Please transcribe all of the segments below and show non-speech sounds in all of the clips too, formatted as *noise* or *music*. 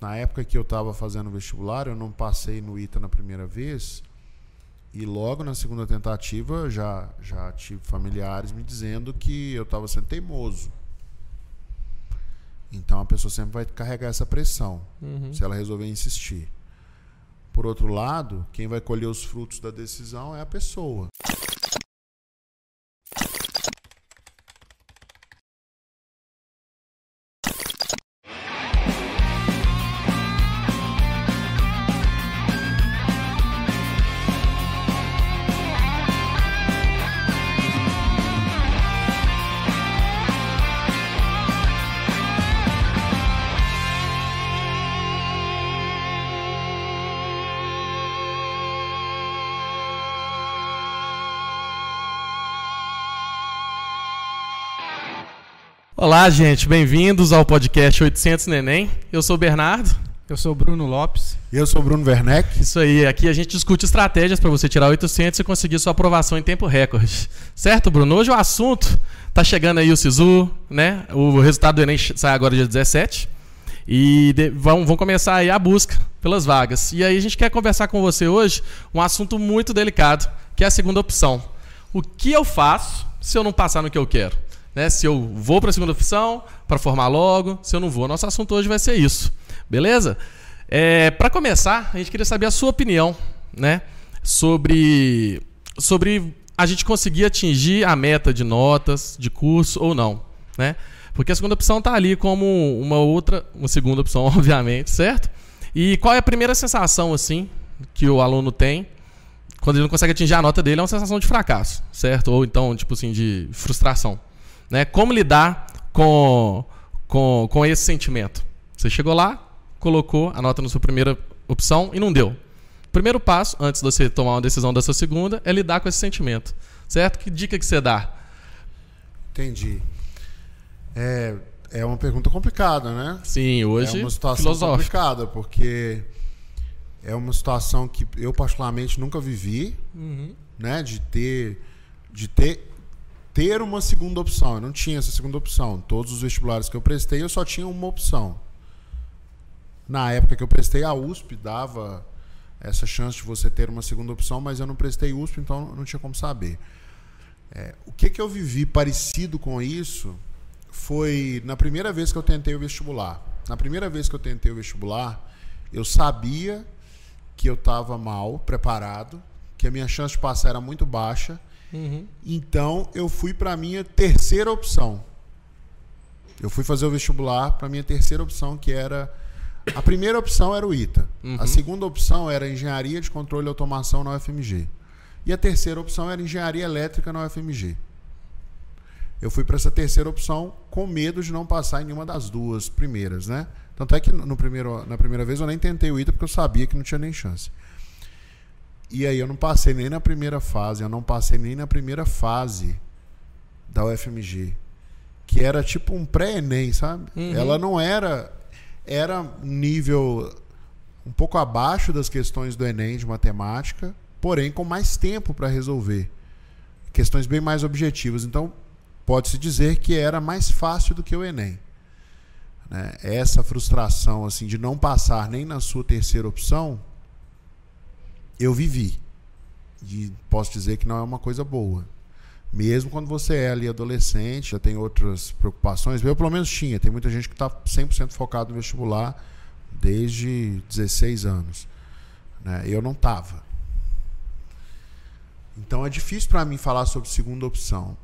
Na época que eu estava fazendo vestibular, eu não passei no ITA na primeira vez. E logo na segunda tentativa já, já tive familiares me dizendo que eu estava sendo teimoso. Então a pessoa sempre vai carregar essa pressão, Uhum. se ela resolver insistir. Por outro lado, quem vai colher os frutos da decisão é a pessoa. Olá, gente, bem-vindos ao podcast 800 Neném. Eu sou o Bernardo. Eu sou o Bruno Lopes. Eu sou Bruno Werneck. Isso aí, aqui a gente discute estratégias para você tirar 800 e conseguir sua aprovação em tempo recorde. Certo, Bruno? Hoje o assunto tá chegando aí o Sisu, né? O resultado do Enem sai agora dia 17. E de- vão, vão começar aí a busca pelas vagas. E aí a gente quer conversar com você hoje um assunto muito delicado, que é a segunda opção. O que eu faço se eu não passar no que eu quero? Né? Se eu vou para a segunda opção, para formar logo, se eu não vou. Nosso assunto hoje vai ser isso. Beleza? É, para começar, a gente queria saber a sua opinião, né? Sobre, sobre a gente conseguir atingir a meta de notas, de curso ou não, né? Porque a segunda opção está ali como uma outra, uma segunda opção, *laughs* obviamente, certo? E qual é a primeira sensação, assim, que o aluno tem quando ele não consegue atingir a nota dele? É uma sensação de fracasso, certo? Ou então, tipo assim, de frustração. Né? Como lidar com, com, com esse sentimento? Você chegou lá, colocou a nota na sua primeira opção e não deu. O primeiro passo, antes de você tomar uma decisão da sua segunda, é lidar com esse sentimento. Certo? Que dica que você dá? Entendi. É, é uma pergunta complicada, né? Sim, hoje é uma situação complicada, porque é uma situação que eu particularmente nunca vivi, Uhum. né? De ter, de ter, ter uma segunda opção. Eu não tinha essa segunda opção. Todos os vestibulares que eu prestei, eu só tinha uma opção. Na época que eu prestei a USP, dava essa chance de você ter uma segunda opção, mas eu não prestei USP, então não tinha como saber. É, o que, que eu vivi parecido com isso foi na primeira vez que eu tentei o vestibular. Na primeira vez que eu tentei o vestibular, eu sabia que eu estava mal preparado, que a minha chance de passar era muito baixa. Uhum. Então eu fui para minha terceira opção. Eu fui fazer o vestibular para a minha terceira opção, que era. A primeira opção era o ITA. Uhum. A segunda opção era Engenharia de Controle e Automação na UFMG. E a terceira opção era Engenharia Elétrica na UFMG. Eu fui para essa terceira opção com medo de não passar em nenhuma das duas primeiras, né? Tanto é que no primeiro, na primeira vez eu nem tentei o ITA porque eu sabia que não tinha nem chance. E aí eu não passei nem na primeira fase, eu não passei nem na primeira fase da UFMG, que era tipo um pré-ENEM, sabe? Uhum. Ela não era era nível um pouco abaixo das questões do ENEM de matemática, porém com mais tempo para resolver. Questões bem mais objetivas. Então, pode-se dizer que era mais fácil do que o ENEM. Né? Essa frustração assim de não passar nem na sua terceira opção, eu vivi. E posso dizer que não é uma coisa boa. Mesmo quando você é ali adolescente, já tem outras preocupações. Eu, pelo menos, tinha. Tem muita gente que está 100% focado no vestibular desde 16 anos. Né? Eu não estava. Então é difícil para mim falar sobre segunda opção.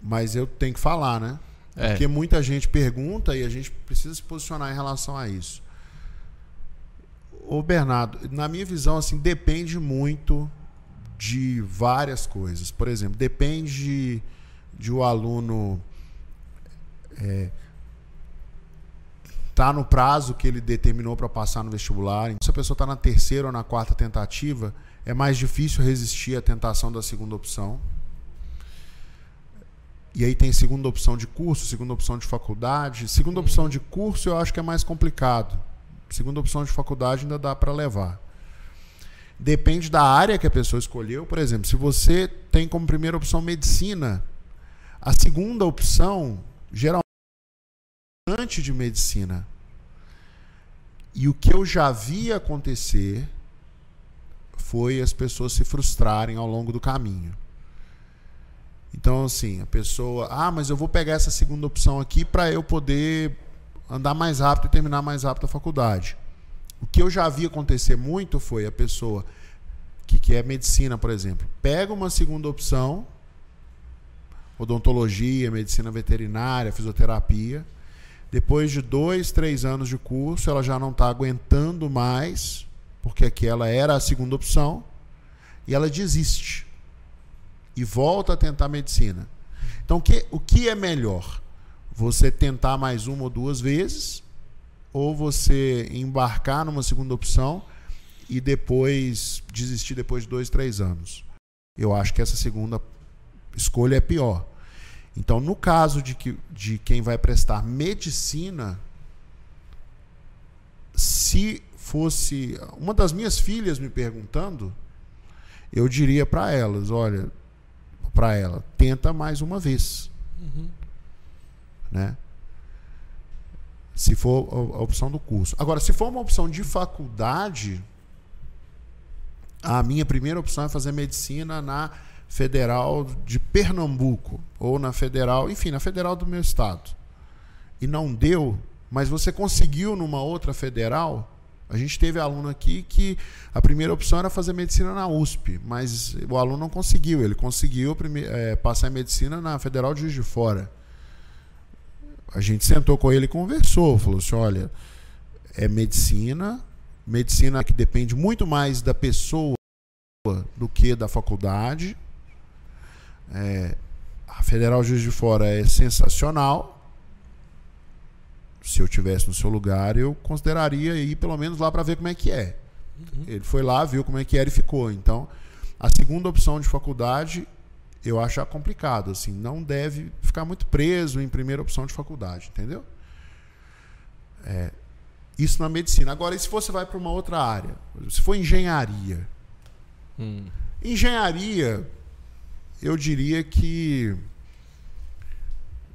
Mas eu tenho que falar, né? É. Porque muita gente pergunta e a gente precisa se posicionar em relação a isso. Ô Bernardo, na minha visão, assim, depende muito de várias coisas. Por exemplo, depende de o aluno é, tá no prazo que ele determinou para passar no vestibular. Se a pessoa está na terceira ou na quarta tentativa, é mais difícil resistir à tentação da segunda opção. E aí tem segunda opção de curso, segunda opção de faculdade. Segunda opção de curso eu acho que é mais complicado. Segunda opção de faculdade ainda dá para levar. Depende da área que a pessoa escolheu. Por exemplo, se você tem como primeira opção medicina, a segunda opção geralmente é de medicina. E o que eu já vi acontecer foi as pessoas se frustrarem ao longo do caminho. Então, assim, a pessoa, ah, mas eu vou pegar essa segunda opção aqui para eu poder andar mais rápido e terminar mais rápido a faculdade. O que eu já vi acontecer muito foi a pessoa que quer medicina, por exemplo, pega uma segunda opção, odontologia, medicina veterinária, fisioterapia. Depois de dois, três anos de curso, ela já não está aguentando mais, porque aquela era a segunda opção, e ela desiste e volta a tentar medicina. Então, o que é melhor? Você tentar mais uma ou duas vezes, ou você embarcar numa segunda opção e depois desistir depois de dois, três anos? Eu acho que essa segunda escolha é pior. Então, no caso de, que, de quem vai prestar medicina, se fosse uma das minhas filhas me perguntando, eu diria para elas: olha, para ela, tenta mais uma vez. Uhum. Né? Se for a opção do curso. Agora, se for uma opção de faculdade, a minha primeira opção é fazer medicina na Federal de Pernambuco ou na Federal, enfim, na Federal do meu estado. E não deu, mas você conseguiu numa outra federal, a gente teve aluno aqui que a primeira opção era fazer medicina na USP, mas o aluno não conseguiu. Ele conseguiu é, passar em medicina na Federal de Juiz de Fora. A gente sentou com ele e conversou. Falou assim: olha, é medicina, medicina que depende muito mais da pessoa do que da faculdade. É, a Federal de Juiz de Fora é sensacional se eu tivesse no seu lugar, eu consideraria ir pelo menos lá para ver como é que é. Uhum. Ele foi lá, viu como é que era e ficou. Então, a segunda opção de faculdade eu acho complicado, assim, não deve ficar muito preso em primeira opção de faculdade, entendeu? É, isso na medicina. Agora, e se você vai para uma outra área? Se for engenharia. Hum. Engenharia, eu diria que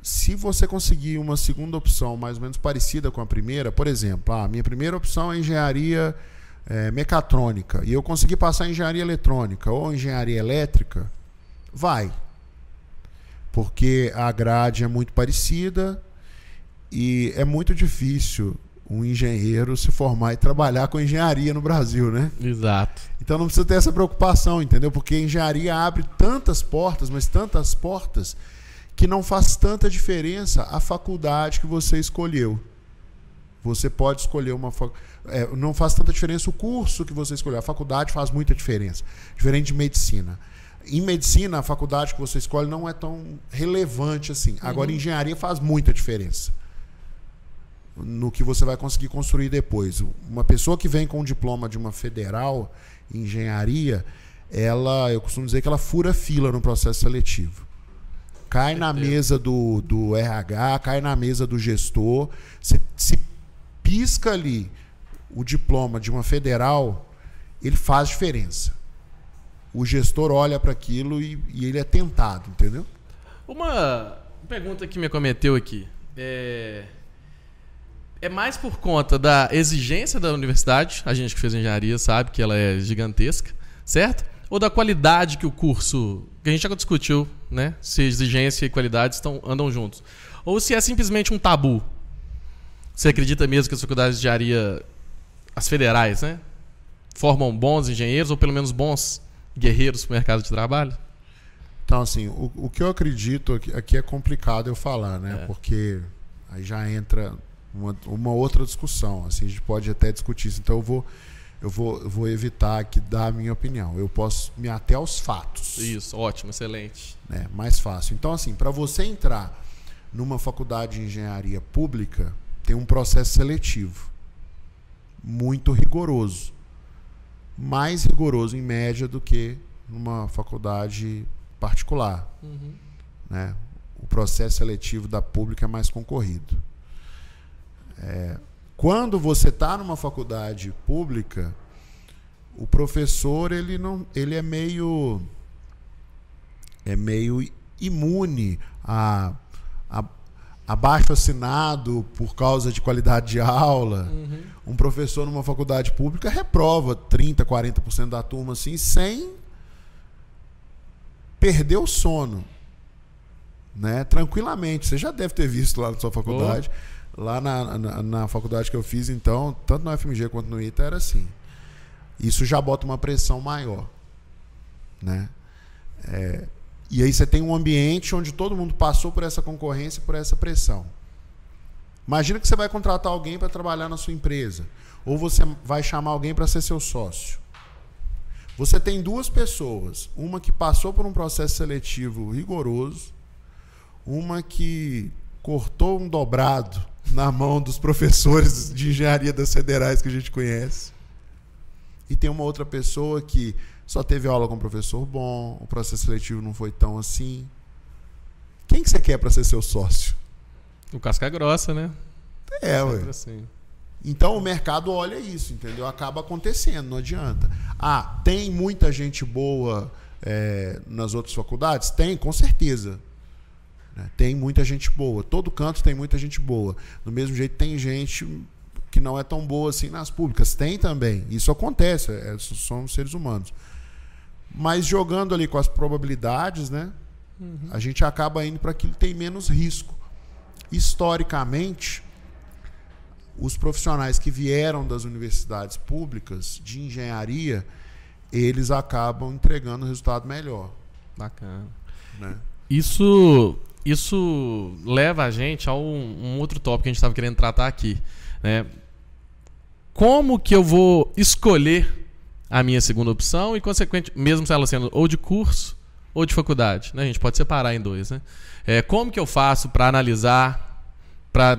se você conseguir uma segunda opção mais ou menos parecida com a primeira, por exemplo, a ah, minha primeira opção é engenharia é, mecatrônica e eu consegui passar em engenharia eletrônica ou engenharia elétrica, vai. Porque a grade é muito parecida e é muito difícil um engenheiro se formar e trabalhar com engenharia no Brasil, né? Exato. Então não precisa ter essa preocupação, entendeu? Porque a engenharia abre tantas portas, mas tantas portas que não faz tanta diferença a faculdade que você escolheu. Você pode escolher uma é, não faz tanta diferença o curso que você escolheu. A faculdade faz muita diferença, diferente de medicina. Em medicina, a faculdade que você escolhe não é tão relevante assim. Agora, uhum. engenharia faz muita diferença no que você vai conseguir construir depois. Uma pessoa que vem com um diploma de uma federal em engenharia, ela, eu costumo dizer que ela fura fila no processo seletivo cai na mesa do, do RH, cai na mesa do gestor. Se, se pisca ali o diploma de uma federal, ele faz diferença. O gestor olha para aquilo e, e, ele é tentado, entendeu? Uma pergunta que me cometeu aqui. É... é mais por conta da exigência da universidade, a gente que fez engenharia sabe que ela é gigantesca, certo? Ou da qualidade que o curso que a gente já discutiu, né? Se exigência e qualidade estão, andam juntos. Ou se é simplesmente um tabu. Você acredita mesmo que as faculdades de engenharia, as federais, né? Formam bons engenheiros ou pelo menos bons guerreiros para o mercado de trabalho? Então, assim, o, o que eu acredito aqui, aqui, é complicado eu falar, né? É. Porque aí já entra uma, uma outra discussão. Assim, a gente pode até discutir isso. Então, eu vou eu vou, eu vou evitar aqui dar a minha opinião. Eu posso me até aos fatos. Isso, ótimo, excelente. É, mais fácil. Então, assim, para você entrar numa faculdade de engenharia pública, tem um processo seletivo muito rigoroso. Mais rigoroso, em média, do que numa faculdade particular. Uhum. Né? O processo seletivo da pública é mais concorrido. É, quando você está numa faculdade pública, o professor ele não, ele é meio é meio imune a, a, abaixo assinado por causa de qualidade de aula. Uhum. Um professor numa faculdade pública reprova 30, 40% da turma assim, sem perder o sono. Né? Tranquilamente. Você já deve ter visto lá na sua faculdade. Oh. Lá na, na, na, faculdade que eu fiz, então, tanto no FMG quanto no ITA, era assim. Isso já bota uma pressão maior. Né? É, e aí você tem um ambiente onde todo mundo passou por essa concorrência, por essa pressão. Imagina que você vai contratar alguém para trabalhar na sua empresa, ou você vai chamar alguém para ser seu sócio. Você tem duas pessoas, uma que passou por um processo seletivo rigoroso, uma que cortou um dobrado na mão dos professores de engenharia das federais que a gente conhece. E tem uma outra pessoa que só teve aula com um professor bom, o processo seletivo não foi tão assim. Quem que você quer para ser seu sócio? O casca grossa, né? É, ué. Assim. Então o mercado olha isso, entendeu? Acaba acontecendo, não adianta. Ah, tem muita gente boa é, nas outras faculdades? Tem, com certeza. Né? Tem muita gente boa. Todo canto tem muita gente boa. Do mesmo jeito, tem gente que não é tão boa assim nas públicas. Tem também. Isso acontece. É, somos seres humanos. Mas jogando ali com as probabilidades, né? Uhum. A gente acaba indo para aquilo que tem menos risco. Historicamente, os profissionais que vieram das universidades públicas de engenharia, eles acabam entregando resultado melhor. Bacana. Né? Isso, isso leva a gente a um, um outro tópico que a gente estava querendo tratar aqui. Né? Como que eu vou escolher a minha segunda opção e, consequente, mesmo ela sendo ou de curso ou de faculdade. Né? A gente pode separar em dois. Né? É, como que eu faço para analisar, para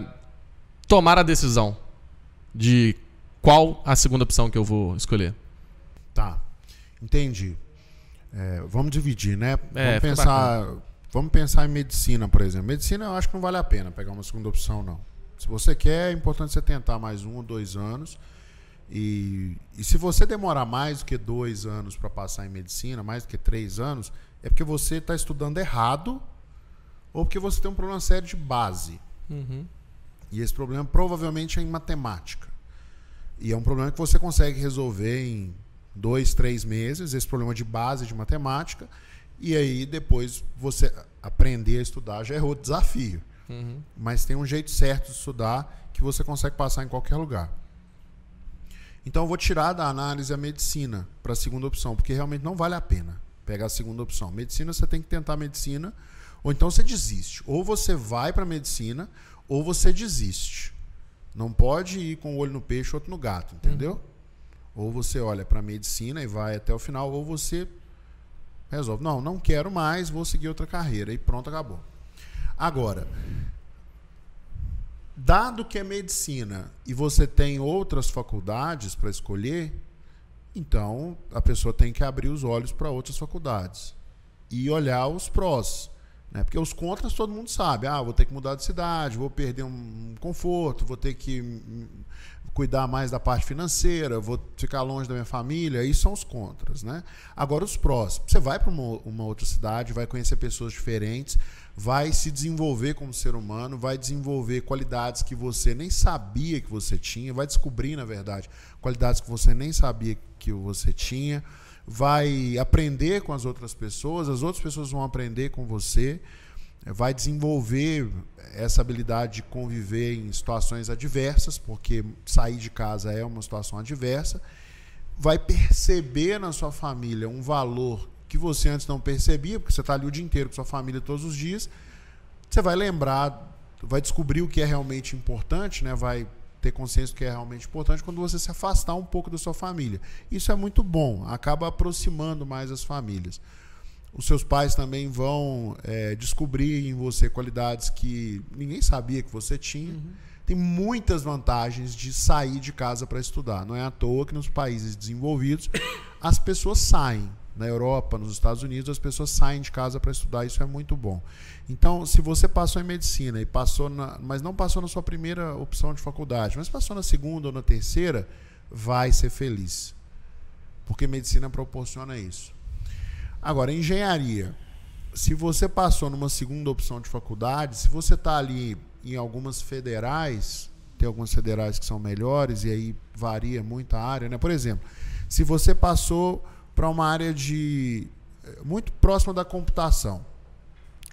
tomar a decisão de qual a segunda opção que eu vou escolher? Tá, entendi. É, vamos dividir, né? É, vamos, pensar, vamos pensar em medicina, por exemplo. Medicina eu acho que não vale a pena pegar uma segunda opção, não. Se você quer, é importante você tentar mais um ou dois anos e, e se você demorar mais do que dois anos para passar em medicina, mais do que três anos, é porque você está estudando errado ou porque você tem um problema sério de base. Uhum. E esse problema provavelmente é em matemática. E é um problema que você consegue resolver em dois, três meses, esse problema de base de matemática. E aí depois você aprender a estudar já é outro desafio. Uhum. Mas tem um jeito certo de estudar que você consegue passar em qualquer lugar. Então eu vou tirar da análise a medicina para a segunda opção, porque realmente não vale a pena pegar a segunda opção. Medicina você tem que tentar medicina, ou então você desiste. Ou você vai para medicina, ou você desiste. Não pode ir com o olho no peixe, outro no gato, entendeu? Uhum. Ou você olha para medicina e vai até o final, ou você resolve, não, não quero mais, vou seguir outra carreira e pronto, acabou. Agora, Dado que é medicina e você tem outras faculdades para escolher, então a pessoa tem que abrir os olhos para outras faculdades e olhar os prós. Né? Porque os contras todo mundo sabe. Ah, vou ter que mudar de cidade, vou perder um conforto, vou ter que cuidar mais da parte financeira, vou ficar longe da minha família. Isso são os contras. Né? Agora, os prós. Você vai para uma, uma outra cidade, vai conhecer pessoas diferentes vai se desenvolver como ser humano, vai desenvolver qualidades que você nem sabia que você tinha, vai descobrir, na verdade, qualidades que você nem sabia que você tinha, vai aprender com as outras pessoas, as outras pessoas vão aprender com você, vai desenvolver essa habilidade de conviver em situações adversas, porque sair de casa é uma situação adversa, vai perceber na sua família um valor que você antes não percebia, porque você está ali o dia inteiro com sua família todos os dias, você vai lembrar, vai descobrir o que é realmente importante, né? vai ter consciência do que é realmente importante quando você se afastar um pouco da sua família. Isso é muito bom, acaba aproximando mais as famílias. Os seus pais também vão é, descobrir em você qualidades que ninguém sabia que você tinha. Uhum. Tem muitas vantagens de sair de casa para estudar. Não é à toa que nos países desenvolvidos as pessoas saem na Europa, nos Estados Unidos, as pessoas saem de casa para estudar, isso é muito bom. Então, se você passou em medicina e passou na, mas não passou na sua primeira opção de faculdade, mas passou na segunda ou na terceira, vai ser feliz. Porque medicina proporciona isso. Agora, engenharia. Se você passou numa segunda opção de faculdade, se você está ali em algumas federais, tem algumas federais que são melhores e aí varia muito a área, né? Por exemplo, se você passou para uma área de muito próxima da computação.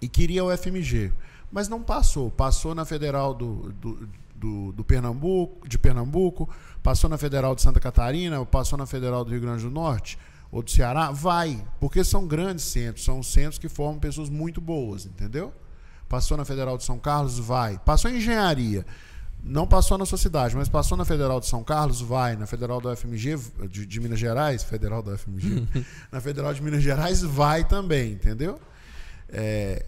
E queria o FMG, mas não passou, passou na Federal do, do, do, do Pernambuco, de Pernambuco, passou na Federal de Santa Catarina, passou na Federal do Rio Grande do Norte ou do Ceará, vai, porque são grandes centros, são centros que formam pessoas muito boas, entendeu? Passou na Federal de São Carlos, vai. Passou em engenharia, não passou na sua cidade, mas passou na Federal de São Carlos, vai. Na Federal do FMG de, de Minas Gerais, Federal do FMG, *laughs* na Federal de Minas Gerais, vai também, entendeu? É,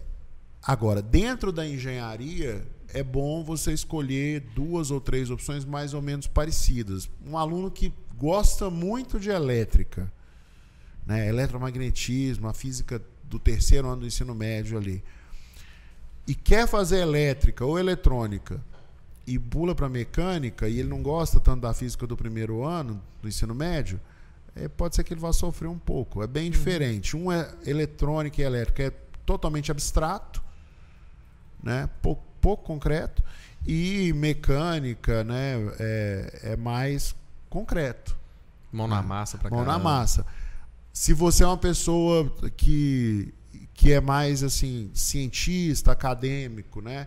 agora, dentro da engenharia, é bom você escolher duas ou três opções mais ou menos parecidas. Um aluno que gosta muito de elétrica, né, eletromagnetismo, a física do terceiro ano do ensino médio ali, e quer fazer elétrica ou eletrônica e pula para mecânica e ele não gosta tanto da física do primeiro ano do ensino médio, é, pode ser que ele vá sofrer um pouco. É bem uhum. diferente. Um é eletrônica e elétrica, é totalmente abstrato, né? pouco, pouco concreto, e mecânica né? é, é mais concreto. Mão na massa para Mão caramba. na massa. Se você é uma pessoa que, que é mais assim cientista, acadêmico, né?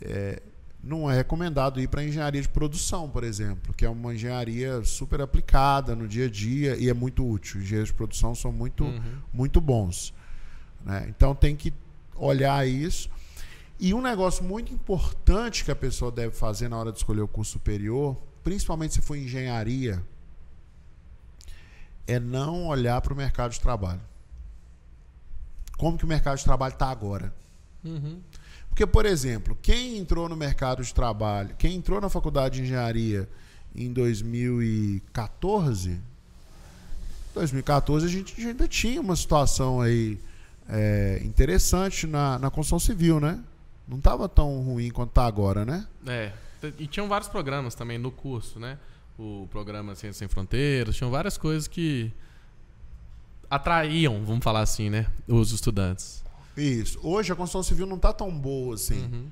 É, não é recomendado ir para engenharia de produção, por exemplo, que é uma engenharia super aplicada no dia a dia e é muito útil. Engenheiros de produção são muito, uhum. muito bons. Né? Então tem que olhar isso. E um negócio muito importante que a pessoa deve fazer na hora de escolher o curso superior, principalmente se for engenharia, é não olhar para o mercado de trabalho. Como que o mercado de trabalho está agora? Uhum. Porque, por exemplo, quem entrou no mercado de trabalho, quem entrou na faculdade de engenharia em 2014, 2014 a gente ainda tinha uma situação aí é, interessante na, na construção civil, né? Não estava tão ruim quanto está agora, né? É. E tinham vários programas também no curso, né? o programa Ciência Sem Fronteiras, tinham várias coisas que atraíam, vamos falar assim, né, os estudantes. Isso. Hoje a construção civil não está tão boa assim. Uhum.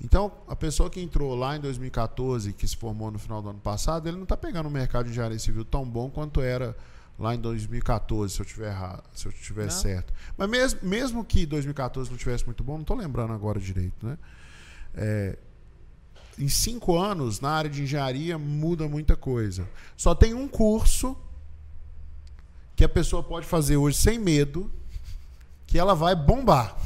Então, a pessoa que entrou lá em 2014, que se formou no final do ano passado, ele não está pegando um mercado de engenharia civil tão bom quanto era lá em 2014, se eu tiver errado, se eu tiver certo. Mas mesmo, mesmo que 2014 não tivesse muito bom, não estou lembrando agora direito, né? É, em cinco anos, na área de engenharia, muda muita coisa. Só tem um curso que a pessoa pode fazer hoje sem medo, que ela vai bombar.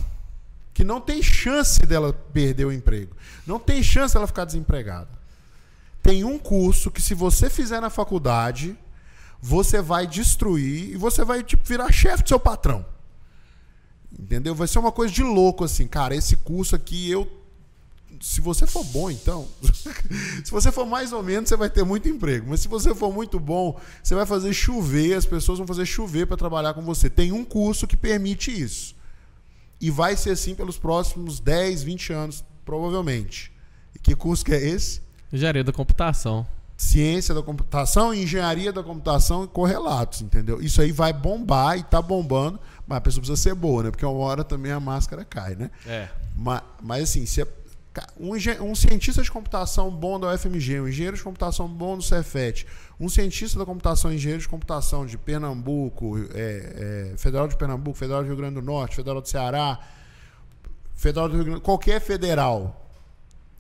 Que não tem chance dela perder o emprego. Não tem chance dela ficar desempregada. Tem um curso que, se você fizer na faculdade, você vai destruir e você vai tipo, virar chefe do seu patrão. Entendeu? Vai ser uma coisa de louco assim, cara. Esse curso aqui eu se você for bom, então, *laughs* se você for mais ou menos, você vai ter muito emprego. Mas se você for muito bom, você vai fazer chover, as pessoas vão fazer chover para trabalhar com você. Tem um curso que permite isso. E vai ser assim pelos próximos 10, 20 anos, provavelmente. E que curso que é esse? Engenharia da computação. Ciência da computação, engenharia da computação e correlatos, entendeu? Isso aí vai bombar e tá bombando, mas a pessoa precisa ser boa, né? Porque uma hora também a máscara cai, né? É. Mas, mas assim, se a um, um, cientista de computação bom da UFMG, um engenheiro de computação bom do Cefet, um cientista da computação, engenheiro de computação de Pernambuco, é, é, Federal de Pernambuco, Federal do Rio Grande do Norte, Federal do Ceará, Federal do Rio Grande qualquer federal,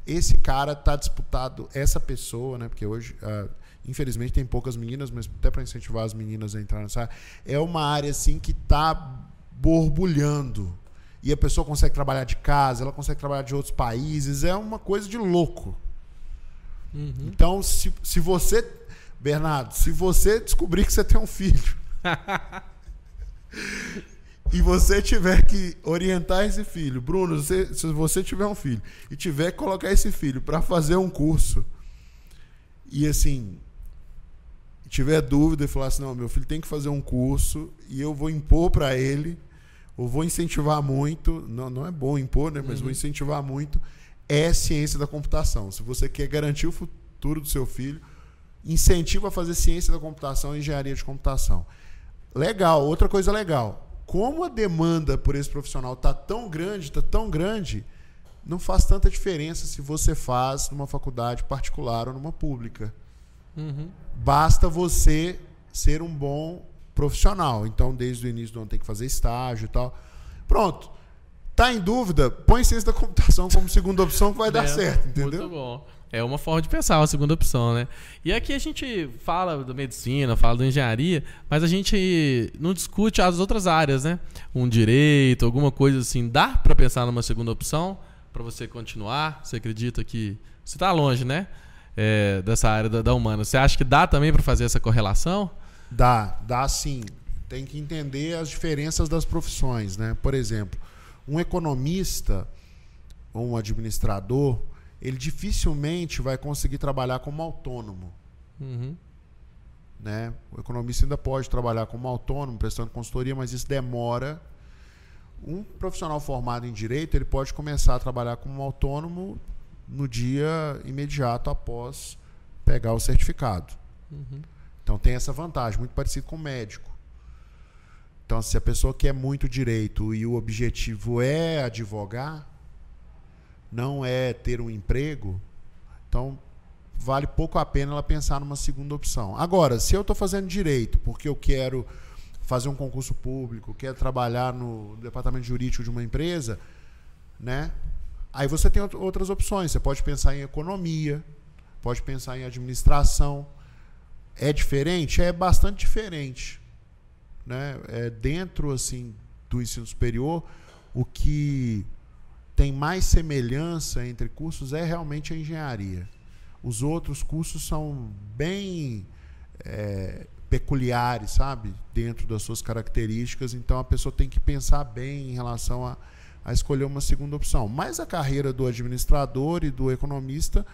esse cara está disputado, essa pessoa, né? Porque hoje, uh, infelizmente, tem poucas meninas, mas até para incentivar as meninas a entrar nessa área, é uma área assim que está borbulhando e a pessoa consegue trabalhar de casa, ela consegue trabalhar de outros países, é uma coisa de louco. Uhum. Então, se, se você, Bernardo, se você descobrir que você tem um filho *laughs* e você tiver que orientar esse filho, Bruno, você, se você tiver um filho e tiver que colocar esse filho para fazer um curso e assim tiver dúvida e falar assim, não, meu filho tem que fazer um curso e eu vou impor para ele ou vou incentivar muito, não, não é bom impor, né, mas uhum. vou incentivar muito, é ciência da computação. Se você quer garantir o futuro do seu filho, incentiva a fazer ciência da computação e engenharia de computação. Legal, outra coisa legal. Como a demanda por esse profissional está tão grande, está tão grande, não faz tanta diferença se você faz numa faculdade particular ou numa pública. Uhum. Basta você ser um bom profissional. Então, desde o início do ano tem que fazer estágio e tal. Pronto. Tá em dúvida? Põe ciência da computação como segunda opção que vai dar *laughs* É, certo, entendeu? Muito bom. É uma forma de pensar, uma segunda opção, né? E aqui a gente fala da medicina, fala da engenharia, mas a gente não discute as outras áreas, né? Um direito, alguma coisa assim. Dá para pensar numa segunda opção para você continuar? Você acredita que você está longe, né? É, dessa área da, da humana. Você acha que dá também para fazer essa correlação? Dá, dá sim. Tem que entender as diferenças das profissões, né? Por exemplo, um economista ou um administrador, ele dificilmente vai conseguir trabalhar como autônomo, Uhum. né? O economista ainda pode trabalhar como autônomo, prestando consultoria, mas isso demora. Um profissional formado em direito, ele pode começar a trabalhar como autônomo no dia imediato após pegar o certificado. Uhum. Então tem essa vantagem, muito parecido com o médico. Então, se a pessoa quer muito direito e o objetivo é advogar, não é ter um emprego, então vale pouco a pena ela pensar numa segunda opção. Agora, se eu estou fazendo direito porque eu quero fazer um concurso público, quero trabalhar no departamento jurídico de uma empresa, né? Aí você tem out- outras opções. Você pode pensar em economia, pode pensar em administração. É diferente? É bastante diferente. Né? É dentro assim do ensino superior, o que tem mais semelhança entre cursos é realmente a engenharia. Os outros cursos são bem é, peculiares, sabe? Dentro das suas características. Então a pessoa tem que pensar bem em relação a, a escolher uma segunda opção. Mas a carreira do administrador e do economista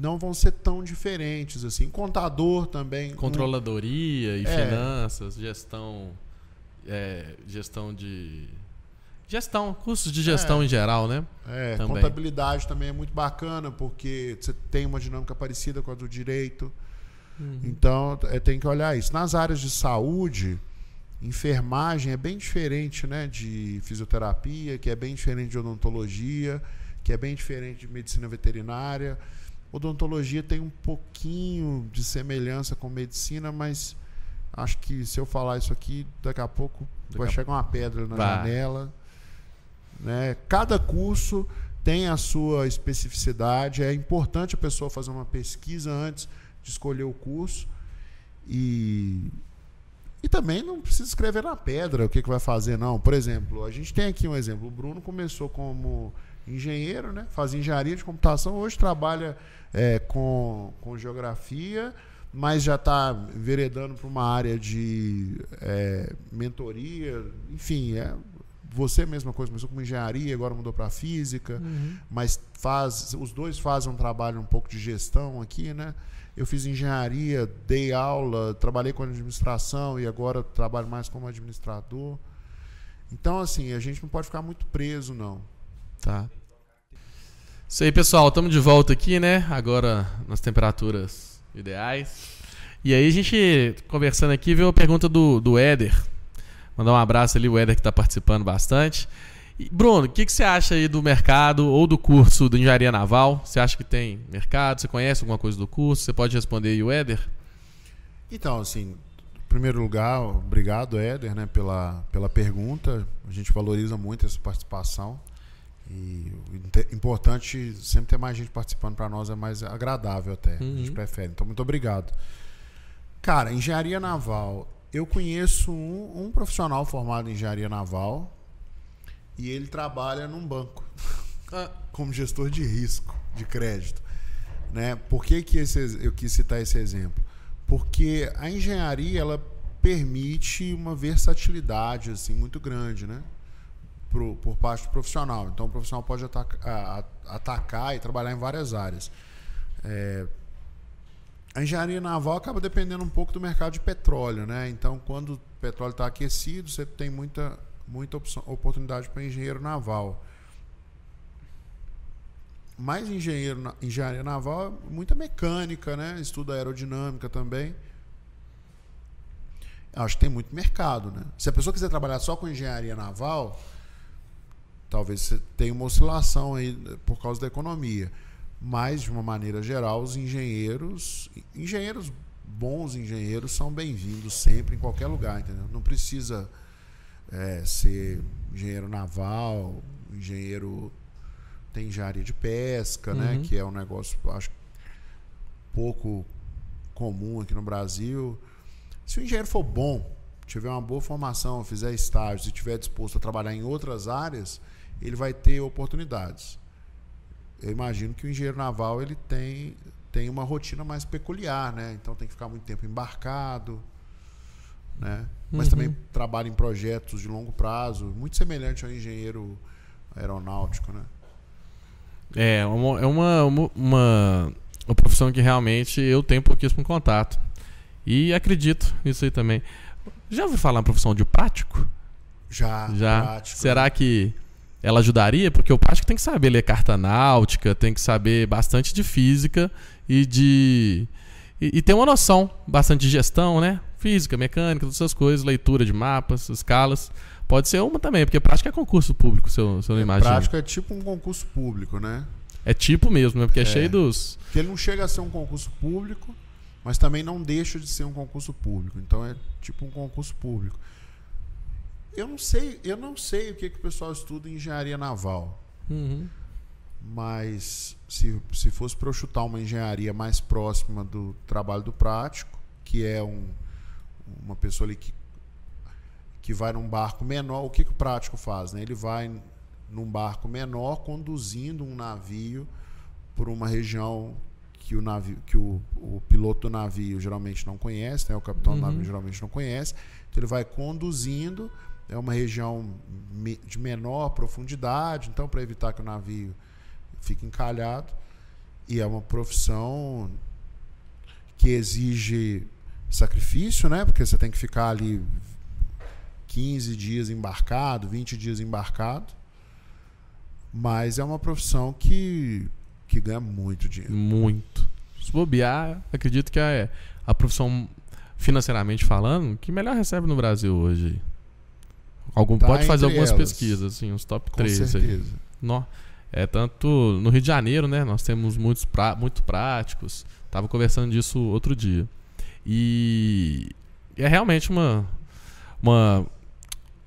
não vão ser tão diferentes assim. Contador também. um- Controladoria e É. finanças, gestão, é, gestão de gestão, cursos de gestão É. em geral, né? É, Também. contabilidade também é muito bacana, porque você tem uma dinâmica parecida com a do direito. Então, é, tem que olhar isso. Nas áreas de saúde, enfermagem é bem diferente né, de fisioterapia, que é bem diferente de odontologia, que é bem diferente de medicina veterinária. Odontologia tem um pouquinho de semelhança com medicina, mas acho que se eu falar isso aqui, daqui a pouco Daqui vai a chegar uma pedra na Vai. janela. Né? Cada curso tem a sua especificidade. É importante a pessoa fazer uma pesquisa antes de escolher o curso. E, e também não precisa escrever na pedra o que, que vai fazer, não. Por exemplo, a gente tem aqui um exemplo. O Bruno começou como engenheiro, né? fazia engenharia de computação, hoje trabalha é, com, com geografia, mas já está veredando para uma área de é, mentoria. Enfim, é, você mesma coisa, começou com engenharia, agora mudou para física, mas faz, os dois fazem um trabalho um pouco de gestão aqui, né? Eu fiz engenharia, dei aula, trabalhei com administração e agora trabalho mais como administrador. Então, assim, a gente não pode ficar muito preso, não. Tá. Isso aí, pessoal. Estamos de volta aqui, né? Agora nas temperaturas ideais. E aí, a gente conversando aqui, viu a pergunta do, do Éder. Mandar um abraço ali, o Éder que está participando bastante. E, Bruno, o que, que você acha aí do mercado ou do curso de engenharia naval? Você acha que tem mercado? Você conhece alguma coisa do curso? Você pode responder aí, o Éder? Então, assim, em primeiro lugar, obrigado, Éder, né, pela, pela pergunta. A gente valoriza muito essa participação. E o importante sempre ter mais gente participando para nós é mais agradável até. A gente Uhum. prefere. Então, muito obrigado. Cara, engenharia naval. Eu conheço um, um profissional formado em engenharia naval e ele trabalha num banco *laughs* como gestor de risco de crédito. Né? Por que, que esse, eu quis citar esse exemplo? Porque a engenharia ela permite uma versatilidade assim, muito grande né? Pro, por parte do profissional. Então o profissional pode ataca- atacar e trabalhar em várias áreas. É, a engenharia naval acaba dependendo um pouco do mercado de petróleo, né? Então, quando o petróleo está aquecido, você tem muita, muita opção- oportunidade para engenheiro naval. Mas engenheiro, engenharia naval é muita mecânica, né? Estuda aerodinâmica também. Acho que tem muito mercado, né? Se a pessoa quiser trabalhar só com engenharia naval, talvez você tenha uma oscilação aí por causa da economia. Mas, de uma maneira geral, os engenheiros, engenheiros, bons engenheiros, são bem-vindos sempre em qualquer lugar, entendeu? Não precisa é, ser engenheiro naval, engenheiro. Tem engenharia de pesca, né? Uhum. Que é um negócio, acho, pouco comum aqui no Brasil. Se o engenheiro for bom, tiver uma boa formação, fizer estágios e estiver disposto a trabalhar em outras áreas, ele vai ter oportunidades. Eu imagino que o engenheiro naval ele tem, tem uma rotina mais peculiar, né? Então tem que ficar muito tempo embarcado, né? Mas Uhum. também trabalha em projetos de longo prazo, muito semelhante ao engenheiro aeronáutico, né? É, uma, é uma, uma, uma, profissão que realmente eu tenho pouquíssimo contato. E acredito nisso aí também. Já ouviu falar na profissão de prático? Já, Já. prático. Será que ela ajudaria? Porque o prático tem que saber ler carta náutica, tem que saber bastante de física e de. E, e ter uma noção bastante de gestão, né? Física, mecânica, todas essas coisas, leitura de mapas, escalas. Pode ser uma também, porque prática é concurso público, se eu, se eu não imagino. Prático é tipo um concurso público, né? É tipo mesmo, né? Porque é, É. cheio dos. Que ele não chega a ser um concurso público, mas também não deixa de ser um concurso público. Então é tipo um concurso público. Eu não sei, eu não sei o que, que o pessoal estuda em engenharia naval, Uhum. mas se, se fosse para eu chutar uma engenharia mais próxima do trabalho do prático, que é um, uma pessoa ali que, que vai num barco menor, o que, que o prático faz? Né? Ele vai num barco menor conduzindo um navio por uma região que o navio que o, o piloto do navio geralmente não conhece, né? o capitão do Uhum. navio geralmente não conhece. Então ele vai conduzindo, é uma região de menor profundidade, então para evitar que o navio fique encalhado. E é uma profissão que exige sacrifício, né? Porque você tem que ficar ali 15 dias embarcado, 20 dias embarcado. Mas é uma profissão que, que ganha muito dinheiro. Muito. Se bobear, acredito que é a profissão, financeiramente falando, que melhor recebe no Brasil hoje. Algum, Tá pode fazer algumas elas. pesquisas, assim, uns top Com 3 aí. certeza. Nó. É tanto no Rio de Janeiro, né? Nós temos muitos pra, muito práticos. Tava conversando disso outro dia. E é realmente uma uma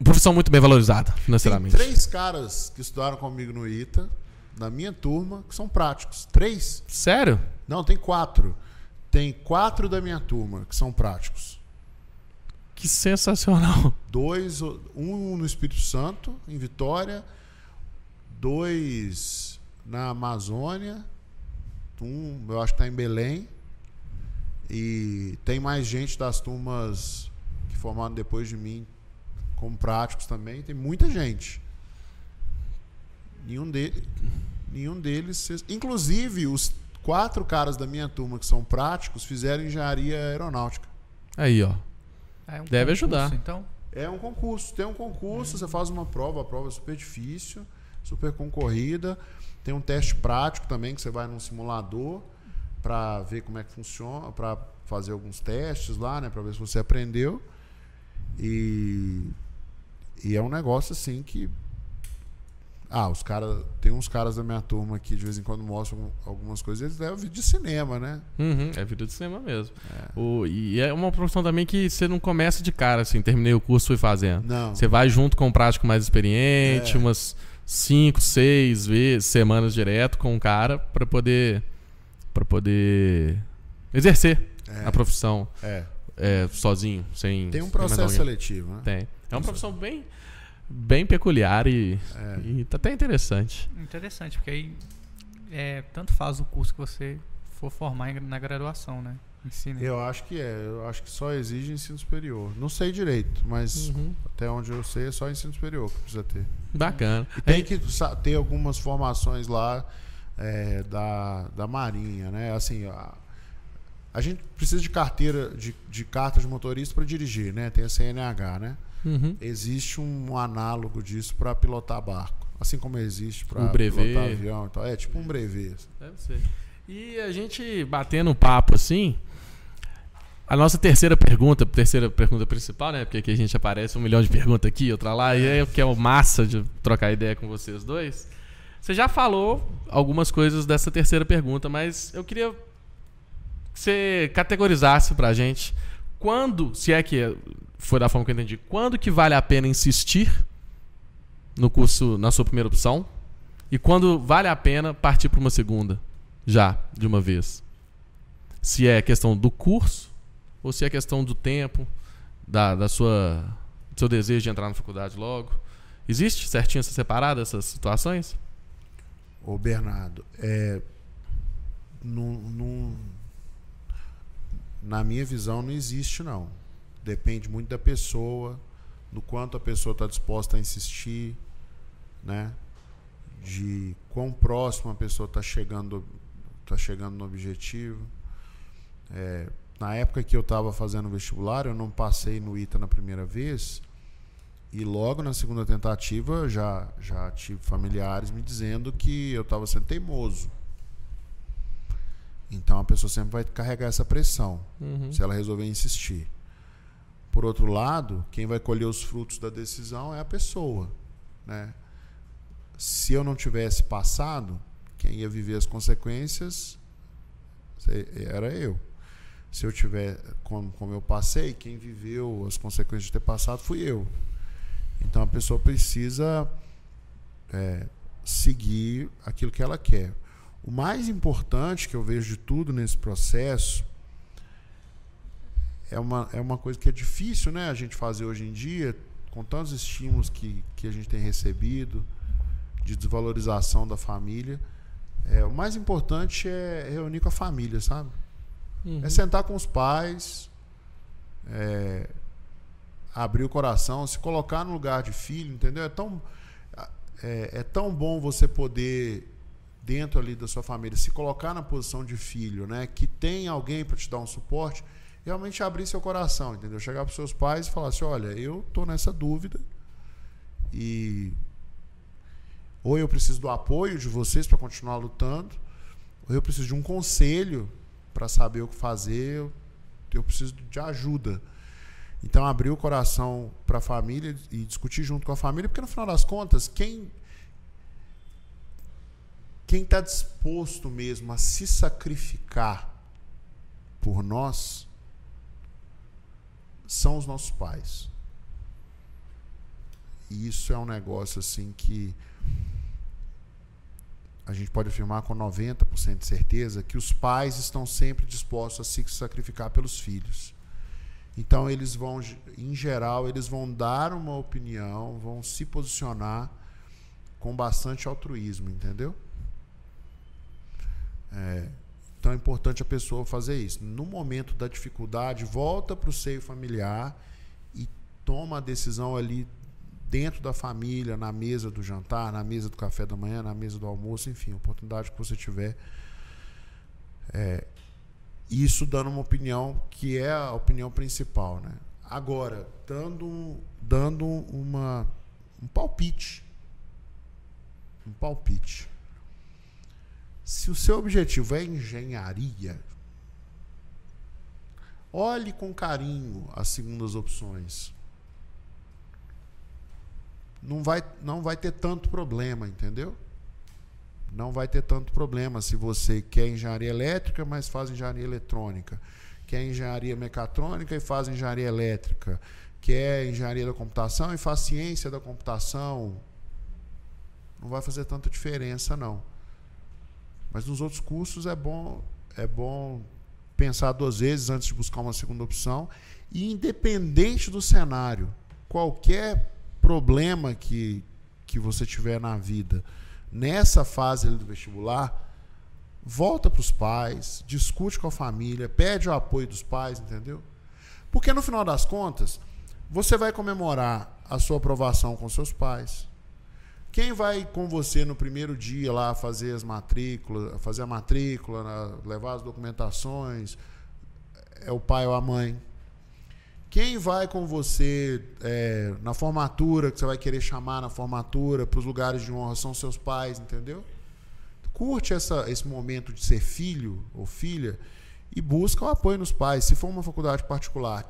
profissão muito bem valorizada Tem financeiramente. três caras que estudaram comigo no ITA, da minha turma, que são práticos. Três? Sério? Não, tem quatro. Tem quatro da minha turma que são práticos. Que sensacional. Dois, um no Espírito Santo, em Vitória, dois na Amazônia, um eu acho que está em Belém, e tem mais gente das turmas que formaram depois de mim como práticos também, tem muita gente. Nenhum, de, nenhum deles. Inclusive, os quatro caras da minha turma que são práticos fizeram engenharia aeronáutica. Aí, ó. Ah, é um Deve concurso, ajudar. Então, É um concurso. Tem um concurso, você faz uma prova, a prova é super difícil, super concorrida. Tem um teste prático também, que você vai num simulador para ver como é que funciona, para fazer alguns testes lá, né, para ver se você aprendeu. E, e é um negócio assim que ah, os caras. Tem uns caras da minha turma que de vez em quando mostram algumas coisas, eles levam vídeo de cinema, né? Uhum, é vida de cinema mesmo. O, e é uma profissão também que você não começa de cara, assim, terminei o curso, fui fazendo. Não. Você vai junto com um prático mais experiente, É. umas 5, 6 vezes, semanas direto com um cara pra poder para poder exercer É, a profissão é. é, sozinho, sem Tem um processo seletivo, né? Tem. É uma profissão bem bem peculiar e, É. e tá até interessante. interessante, porque aí é, tanto faz o curso que você for formar em- na graduação, né? Ensina. Eu acho que é. Eu acho que só exige ensino superior. Não sei direito, mas Uhum. até onde eu sei é só ensino superior que precisa ter. Bacana. E tem Aí- que ter algumas formações lá é, da, da Marinha, né? Assim, a, a gente precisa de carteira, de, de carta de motorista para dirigir, né? Tem a CNH, né? Uhum. Existe um análogo disso para pilotar barco. Assim como existe para O pilotar avião e tal. É tipo um brevet. assim. Deve ser. E a gente batendo papo assim, A nossa terceira pergunta, terceira pergunta principal, né? Porque aqui a gente aparece um milhão de perguntas aqui, outra lá, e aí que é o massa de trocar ideia com vocês dois. Você já falou algumas coisas dessa terceira pergunta, mas eu queria que você categorizasse pra gente quando, se é que foi da forma que eu entendi, quando que vale a pena insistir no curso, na sua primeira opção, e quando vale a pena partir para uma segunda, já, de uma vez. Se é questão do curso, ou se é questão do tempo, da, da sua, do seu desejo de entrar na faculdade logo. Existe certinho essa separada, essas situações? Ô Bernardo, é, na minha visão não existe não. Depende muito da pessoa, do quanto a pessoa está disposta a insistir, né? De quão próximo a pessoa está chegando, tá chegando no objetivo. É, na época que eu estava fazendo vestibular, eu não passei no ITA na primeira vez. E logo na segunda tentativa já, já tive familiares me dizendo que eu estava sendo teimoso. Então a pessoa sempre vai carregar essa pressão, uhum. se ela resolver insistir. Por outro lado, quem vai colher os frutos da decisão é a pessoa. Né? Se eu não tivesse passado, quem ia viver as consequências era eu se eu tiver como, como eu passei, quem viveu as consequências de ter passado fui eu. Então a pessoa precisa é, seguir aquilo que ela quer. O mais importante que eu vejo de tudo nesse processo é uma, é uma coisa que é difícil né, a gente fazer hoje em dia, com tantos estímulos que, que a gente tem recebido, de desvalorização da família. É, o mais importante é reunir com a família, sabe? Uhum. É sentar com os pais, é, abrir o coração, se colocar no lugar de filho, entendeu? É tão, é, é, tão bom você poder, dentro ali da sua família, se colocar na posição de filho, né? Que tem alguém para te dar um suporte, realmente abrir seu coração, entendeu? Chegar para os seus pais e falar assim: olha, eu tô nessa dúvida e ou eu preciso do apoio de vocês para continuar lutando, ou eu preciso de um conselho para saber o que fazer, eu, eu preciso de ajuda. Então, abrir o coração para a família e discutir junto com a família, porque no final das contas, quem quem está disposto mesmo a se sacrificar por nós são os nossos pais. E isso é um negócio assim que a gente pode afirmar com 90% de certeza que os pais estão sempre dispostos a se sacrificar pelos filhos. Então eles vão, em geral, eles vão dar uma opinião, vão se posicionar com bastante altruísmo, entendeu? É, então é importante a pessoa fazer isso. No momento da dificuldade, volta para o seio familiar e toma a decisão ali dentro da família, na mesa do jantar, na mesa do café da manhã, na mesa do almoço, enfim, a oportunidade que você tiver. É, isso dando uma opinião que é a opinião principal, né? Agora, dando, dando uma, um palpite. Um palpite. Se o seu objetivo é engenharia, olhe com carinho as segundas opções não vai, não vai ter tanto problema, entendeu? Não vai ter tanto problema se você quer engenharia elétrica, mas faz engenharia eletrônica. Quer engenharia mecatrônica e faz engenharia elétrica. Quer engenharia da computação e faz ciência da computação. Não vai fazer tanta diferença, não. Mas nos outros cursos é bom, é bom pensar duas vezes antes de buscar uma segunda opção. E independente do cenário, qualquer problema que, que você tiver na vida nessa fase do vestibular, volta para os pais, discute com a família, pede o apoio dos pais, entendeu? Porque no final das contas, você vai comemorar a sua aprovação com seus pais. Quem vai com você no primeiro dia lá fazer as matrículas, fazer a matrícula, levar as documentações, é o pai ou a mãe. Quem vai com você é, na formatura, que você vai querer chamar na formatura, para os lugares de honra, são seus pais, entendeu? Curte essa, esse momento de ser filho ou filha e busca o apoio nos pais. Se for uma faculdade particular,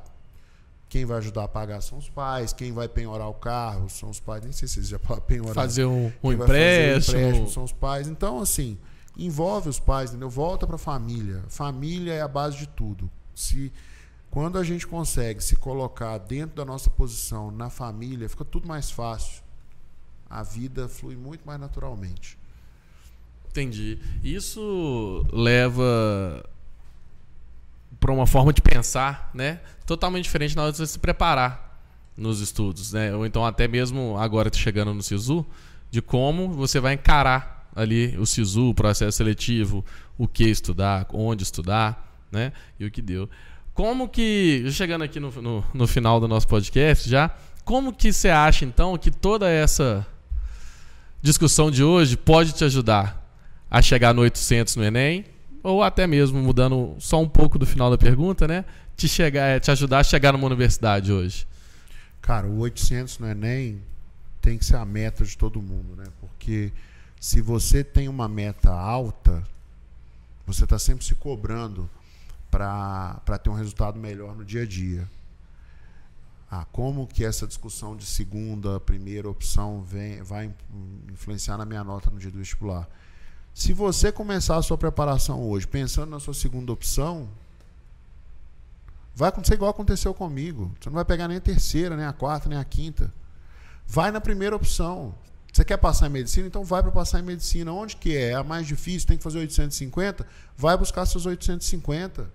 quem vai ajudar a pagar são os pais, quem vai penhorar o carro são os pais, nem sei se eles já penhorar. Fazer um, um vai fazer empréstimo. empréstimo são os pais. Então, assim, envolve os pais, entendeu? Volta para a família. Família é a base de tudo. Se quando a gente consegue se colocar dentro da nossa posição na família, fica tudo mais fácil. A vida flui muito mais naturalmente. Entendi. Isso leva para uma forma de pensar, né? Totalmente diferente na hora de você se preparar nos estudos, né? Ou então até mesmo agora chegando no SISU, de como você vai encarar ali o SISU, o processo seletivo, o que estudar, onde estudar, né? E o que deu. Como que, chegando aqui no, no, no final do nosso podcast já, como que você acha então que toda essa discussão de hoje pode te ajudar a chegar no 800 no Enem, ou até mesmo mudando só um pouco do final da pergunta, né? Te, chegar, te ajudar a chegar numa universidade hoje. Cara, o 800 no Enem tem que ser a meta de todo mundo, né? Porque se você tem uma meta alta, você está sempre se cobrando para ter um resultado melhor no dia a dia. Ah, como que essa discussão de segunda, primeira opção vem, vai influenciar na minha nota no dia do vestibular? Se você começar a sua preparação hoje pensando na sua segunda opção, vai acontecer igual aconteceu comigo. Você não vai pegar nem a terceira, nem a quarta, nem a quinta. Vai na primeira opção. Você quer passar em medicina? Então vai para passar em medicina. Onde que é? É a mais difícil, tem que fazer 850? Vai buscar seus 850.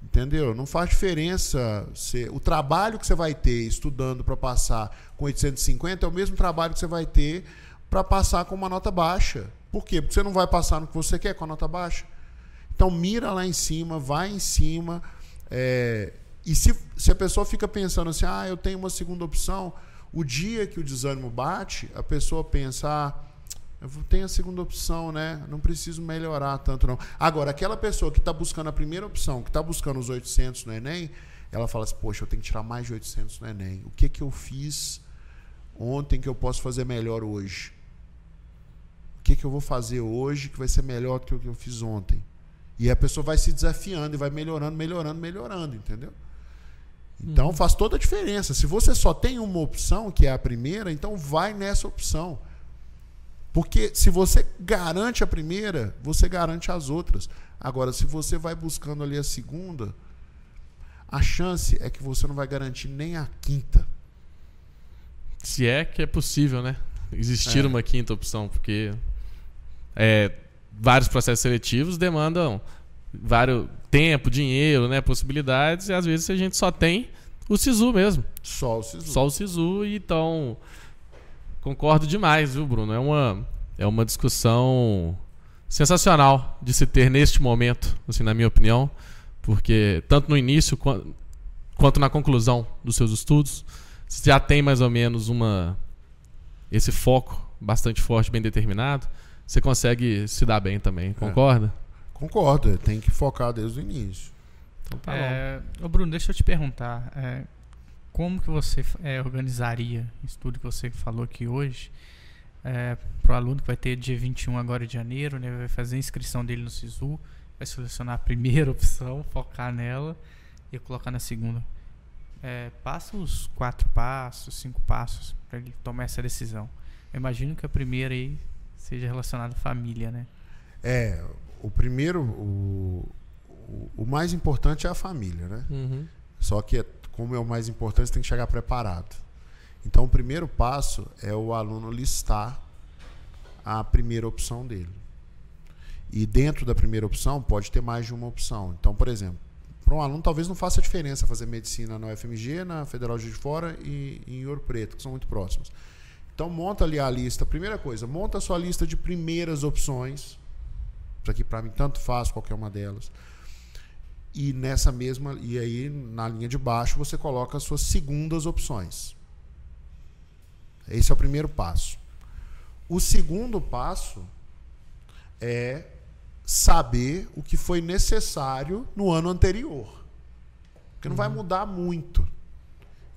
Entendeu? Não faz diferença. O trabalho que você vai ter estudando para passar com 850 é o mesmo trabalho que você vai ter para passar com uma nota baixa. Por quê? Porque você não vai passar no que você quer com a nota baixa. Então mira lá em cima, vai em cima. É, e se, se a pessoa fica pensando assim, ah, eu tenho uma segunda opção, o dia que o desânimo bate, a pessoa pensa, ah, eu tenho a segunda opção, né? Não preciso melhorar tanto não. Agora, aquela pessoa que está buscando a primeira opção, que está buscando os 800 no Enem, ela fala assim, poxa, eu tenho que tirar mais de 800 no Enem. O que que eu fiz ontem que eu posso fazer melhor hoje? Que que eu vou fazer hoje que vai ser melhor do que o que eu fiz ontem? E a pessoa vai se desafiando e vai melhorando, melhorando, melhorando, entendeu? Então Uhum. faz toda a diferença. Se você só tem uma opção, que é a primeira, então vai nessa opção. Porque se você garante a primeira, você garante as outras. Agora, se você vai buscando ali a segunda, a chance é que você não vai garantir nem a quinta. Se é que é possível, né? Existir É. uma quinta opção, porque é, vários processos seletivos demandam vários tempo, dinheiro, né, possibilidades, e às vezes a gente só tem o SISU mesmo. Só o SISU. Só o SISU, e então concordo demais, viu, Bruno? É uma, é uma discussão sensacional de se ter neste momento, assim, na minha opinião, porque tanto no início quan- quanto na conclusão dos seus estudos, já tem mais ou menos uma esse foco bastante forte, bem determinado, você consegue se dar bem também, concorda? Concordo, tem que focar desde o início. Então tá bom. É, ô Bruno, deixa eu te perguntar. é, como que você é, organizaria isso tudo que você falou aqui hoje para o aluno que vai ter dia 21 agora de janeiro, né, vai fazer a inscrição dele no SISU, vai selecionar a primeira *laughs* opção, focar nela e colocar na segunda. É, passa os quatro passos, cinco passos para ele tomar essa decisão. Eu imagino que a primeira aí seja relacionada à família, né? É, o primeiro, o, o, o mais importante é a família, né? Uhum. Só que, é- como é o mais importante, você tem que chegar preparado. Então, o primeiro passo é o aluno listar a primeira opção dele. E dentro da primeira opção, pode ter mais de uma opção. Então, por exemplo, para um aluno talvez não faça diferença fazer medicina na UFMG, na Federal de Fora e, e em Ouro Preto, que são muito próximos. Então, monta ali a lista. Primeira coisa, monta a sua lista de primeiras opções. Isso aqui, para mim, tanto faz qualquer uma delas e nessa mesma e aí na linha de baixo você coloca as suas segundas opções. Esse é o primeiro passo. O segundo passo é saber o que foi necessário no ano anterior. Porque não vai mudar muito.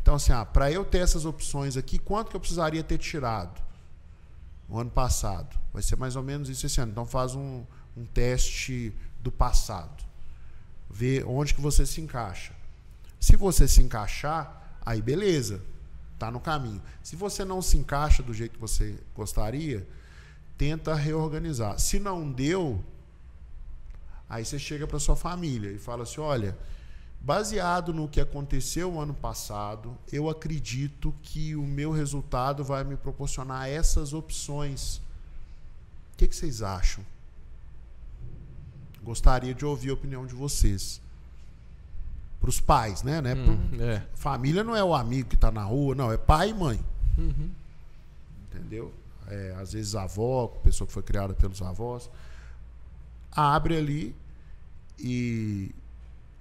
Então assim, ah, para eu ter essas opções aqui, quanto que eu precisaria ter tirado no ano passado? Vai ser mais ou menos isso esse ano. Então faz um, um teste do passado. ver onde que você se encaixa. Se você se encaixar, aí beleza, tá no caminho. Se você não se encaixa do jeito que você gostaria, tenta reorganizar. Se não deu, aí você chega para sua família e fala assim: olha, baseado no que aconteceu ano passado, eu acredito que o meu resultado vai me proporcionar essas opções. O que, que vocês acham? Gostaria de ouvir a opinião de vocês. Para os pais, né? né? Hum, é. Família não é o amigo que está na rua, não, é pai e mãe. Uhum. Entendeu? É, às vezes avó, pessoa que foi criada pelos avós. Abre ali e,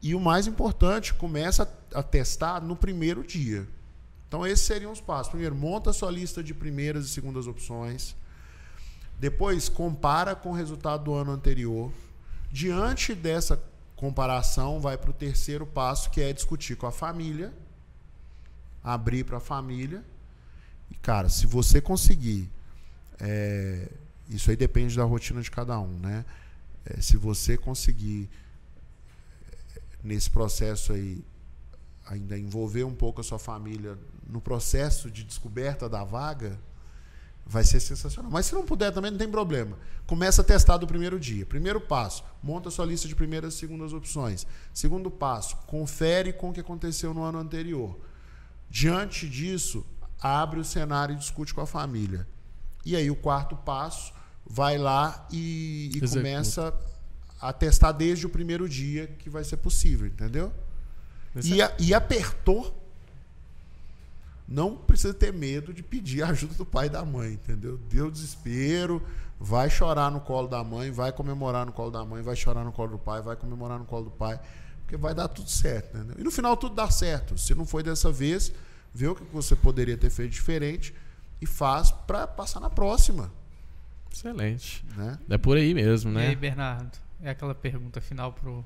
e o mais importante, começa a, testar no primeiro dia. Então, esses seriam os passos. Primeiro, monta a sua lista de primeiras e segundas opções. Depois, compara com o resultado do ano anterior. Diante dessa comparação, vai para o terceiro passo, que é discutir com a família, abrir para a família. E, cara, se você conseguir, é, isso aí depende da rotina de cada um, né? É, se você conseguir, nesse processo aí, ainda envolver um pouco a sua família no processo de descoberta da vaga, vai ser sensacional. Mas se não puder também, não tem problema. Começa a testar do primeiro dia. Primeiro passo, monta sua lista de primeiras e segundas opções. Segundo passo, confere com o que aconteceu no ano anterior. Diante disso, abre o cenário e discute com a família. E aí o quarto passo, vai lá e, e começa a testar desde o primeiro dia que vai ser possível, entendeu? E, a, e apertou não precisa ter medo de pedir a ajuda do pai e da mãe, entendeu? Deu desespero, vai chorar no colo da mãe, vai comemorar no colo da mãe, vai chorar no colo do pai, vai comemorar no colo do pai, porque vai dar tudo certo, entendeu? E no final tudo dá certo. Se não foi dessa vez, vê o que você poderia ter feito diferente e faz para passar na próxima. Excelente. Né? É por aí mesmo, E né? aí, Bernardo? É aquela pergunta final pro.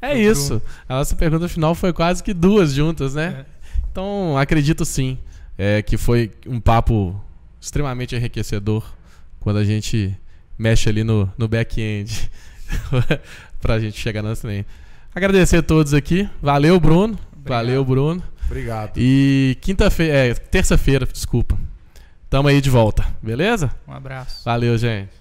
É pro isso. Bruno. A nossa pergunta final foi quase que duas juntas, né? É. Então, acredito sim é, que foi um papo extremamente enriquecedor quando a gente mexe ali no, no back-end *laughs* pra gente chegar nessa trem. Agradecer a todos aqui. Valeu, Bruno. Valeu, Bruno. Obrigado. E quinta-feira, é, terça-feira, desculpa. Tamo aí de volta, beleza? Um abraço. Valeu, gente.